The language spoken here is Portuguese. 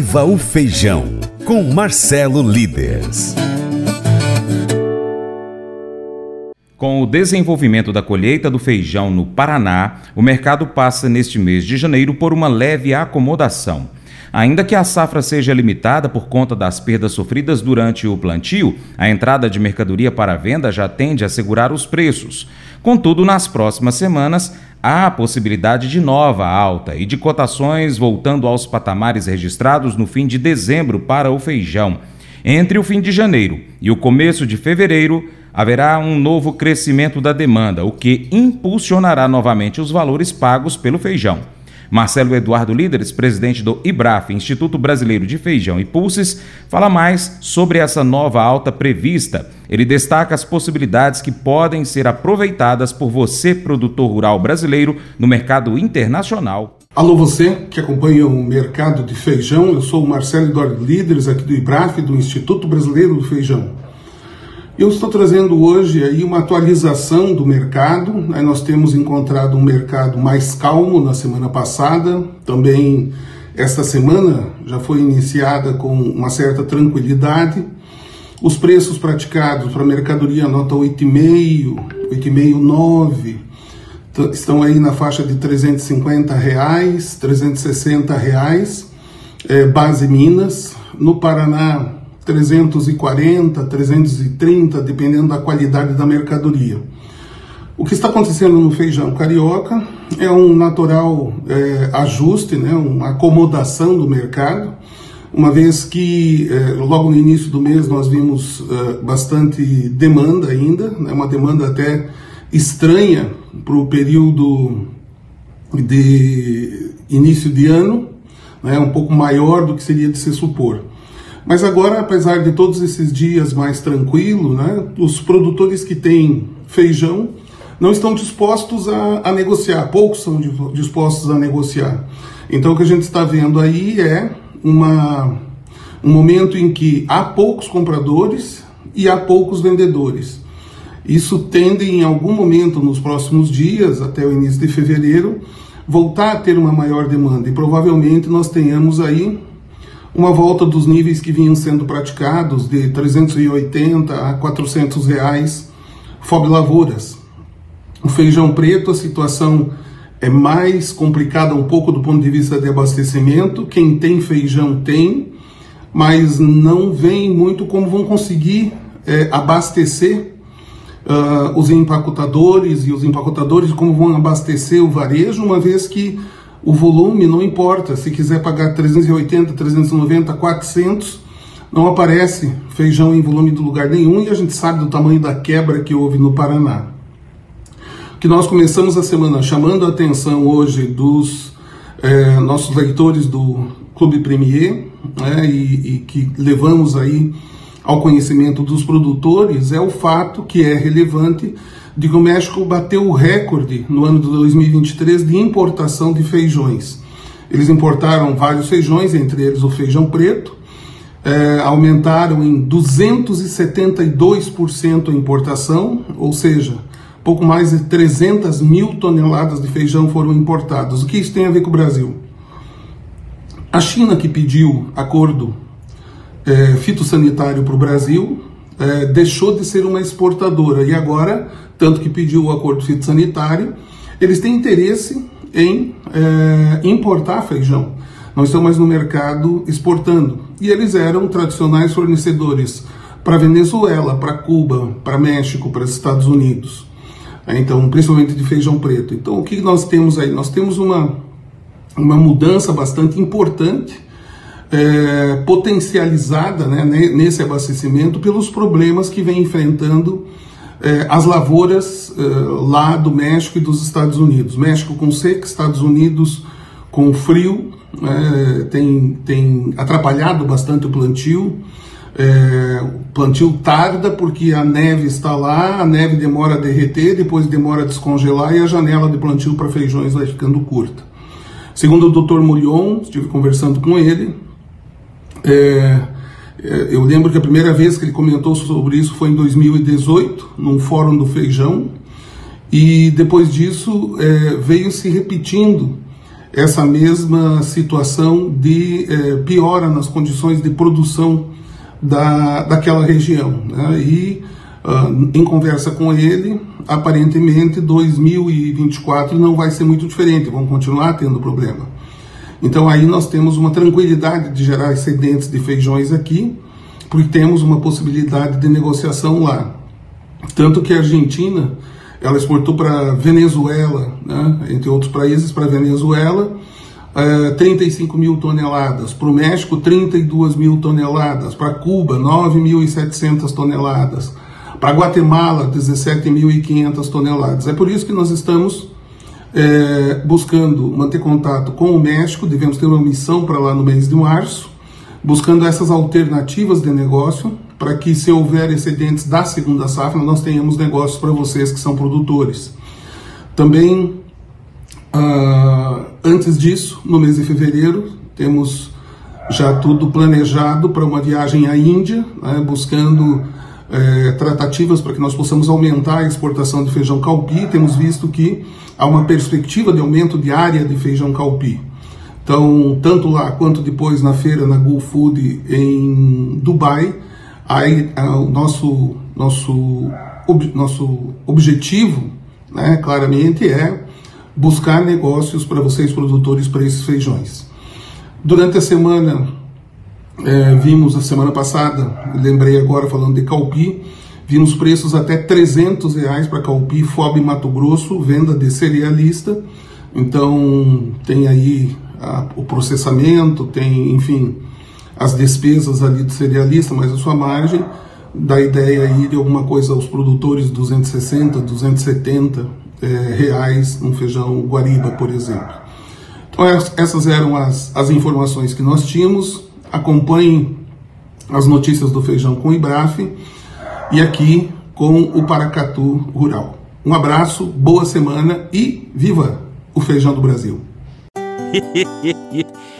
Viva o Feijão, com Marcelo Líderes. Com o desenvolvimento da colheita do feijão no Paraná, o mercado passa neste mês de janeiro por uma leve acomodação. Ainda que a safra seja limitada por conta das perdas sofridas durante o plantio, a entrada de mercadoria para venda já tende a segurar os preços. Contudo, nas próximas semanas, há a possibilidade de nova alta e de cotações voltando aos patamares registrados no fim de dezembro para o feijão. Entre o fim de janeiro e o começo de fevereiro, haverá um novo crescimento da demanda, o que impulsionará novamente os valores pagos pelo feijão. Marcelo Eduardo Líderes, presidente do IBRAF, Instituto Brasileiro de Feijão e Pulses, fala mais sobre essa nova alta prevista. Ele destaca as possibilidades que podem ser aproveitadas por você, produtor rural brasileiro, no mercado internacional. Alô, você que acompanha o mercado de feijão, eu sou o Marcelo Eduardo Líderes, aqui do IBRAF, do Instituto Brasileiro do Feijão. Eu estou trazendo hoje aí uma atualização do mercado. Aí nós temos encontrado um mercado mais calmo na semana passada. Também esta semana já foi iniciada com uma certa tranquilidade. Os preços praticados para mercadoria nota 8,5, 8,5, 9, estão aí na faixa de 350 reais, 360 reais, é, base Minas. No Paraná, 340, 330, dependendo da qualidade da mercadoria. O que está acontecendo no feijão carioca é um natural é, ajuste, né, uma acomodação do mercado, uma vez que é, logo no início do mês nós vimos é, bastante demanda ainda, né, uma demanda até estranha para o período de início de ano, né, um pouco maior do que seria de se supor. Mas agora, apesar de todos esses dias mais tranquilo, né, os produtores que têm feijão não estão dispostos a, a negociar, poucos são dispostos a negociar. Então o que a gente está vendo aí é uma, um momento em que há poucos compradores e há poucos vendedores. Isso tende em algum momento nos próximos dias, até o início de fevereiro, voltar a ter uma maior demanda e provavelmente nós tenhamos aí uma volta dos níveis que vinham sendo praticados de 380 a 400 reais FOB Lavouras. O feijão preto, a situação é mais complicada um pouco do ponto de vista de abastecimento. Quem tem feijão tem, mas não vem muito como vão conseguir é, abastecer uh, os empacotadores e os empacotadores como vão abastecer o varejo, uma vez que o volume não importa. Se quiser pagar 380, 390, 400, não aparece feijão em volume de lugar nenhum e a gente sabe do tamanho da quebra que houve no Paraná. Que nós começamos a semana chamando a atenção hoje dos é, nossos leitores do Clube Premier né, e, e que levamos aí ao conhecimento dos produtores é o fato que é relevante de que o México bateu o recorde no ano de 2023 de importação de feijões. Eles importaram vários feijões, entre eles o feijão preto, é, aumentaram em 272% a importação, ou seja, pouco mais de 300 mil toneladas de feijão foram importadas. O que isso tem a ver com o Brasil? A China que pediu acordo é, fitossanitário para o Brasil é, deixou de ser uma exportadora e agora, tanto que pediu o acordo fitossanitário, eles têm interesse em é, importar feijão. Não estão mais no mercado exportando. E eles eram tradicionais fornecedores para Venezuela, para Cuba, para México, para os Estados Unidos. É, então, principalmente de feijão preto. Então, o que nós temos aí? Nós temos uma, uma mudança bastante importante é, potencializada né, nesse abastecimento pelos problemas que vem enfrentando é, as lavouras é, lá do México e dos Estados Unidos. México com seca, Estados Unidos com frio, é, tem, tem atrapalhado bastante o plantio. É, o plantio tarda porque a neve está lá, a neve demora a derreter, depois demora a descongelar e a janela de plantio para feijões vai ficando curta. Segundo o Dr. Murion, estive conversando com ele, é, é, eu lembro que a primeira vez que ele comentou sobre isso foi em 2018, num fórum do Feijão, e depois disso é, veio se repetindo essa mesma situação de é, piora nas condições de produção da, daquela região. Né? E uh, em conversa com ele, aparentemente 2024 não vai ser muito diferente, vão continuar tendo problema. Então aí nós temos uma tranquilidade de gerar excedentes de feijões aqui, porque temos uma possibilidade de negociação lá. Tanto que a Argentina, ela exportou para Venezuela, né, entre outros países, para Venezuela, 35 é, mil toneladas, para o México 32 mil toneladas, para Cuba 9.700 toneladas, para Guatemala 17.500 toneladas. É por isso que nós estamos é, buscando manter contato com o México, devemos ter uma missão para lá no mês de março, buscando essas alternativas de negócio, para que se houver excedentes da segunda safra, nós tenhamos negócios para vocês que são produtores. Também Uh, antes disso, no mês de fevereiro, temos já tudo planejado para uma viagem à Índia, né, buscando é, tratativas para que nós possamos aumentar a exportação de feijão calpi. Temos visto que há uma perspectiva de aumento de área de feijão calpi. Então, tanto lá quanto depois na feira na Gulf Food em Dubai, aí, o nosso, nosso, ob, nosso objetivo, né, claramente, é buscar negócios para vocês produtores para esses feijões. Durante a semana, é, vimos a semana passada, lembrei agora falando de calpi, vimos preços até 300 reais para calpi, FOB Mato Grosso, venda de cerealista. Então tem aí a, o processamento, tem, enfim, as despesas ali do cerealista, mas a sua margem dá ideia aí de alguma coisa aos produtores 260, 270 é, reais um feijão guariba, por exemplo. Então essas eram as, as informações que nós tínhamos. Acompanhe as notícias do feijão com o Ibraf e aqui com o Paracatu Rural. Um abraço, boa semana e viva o feijão do Brasil!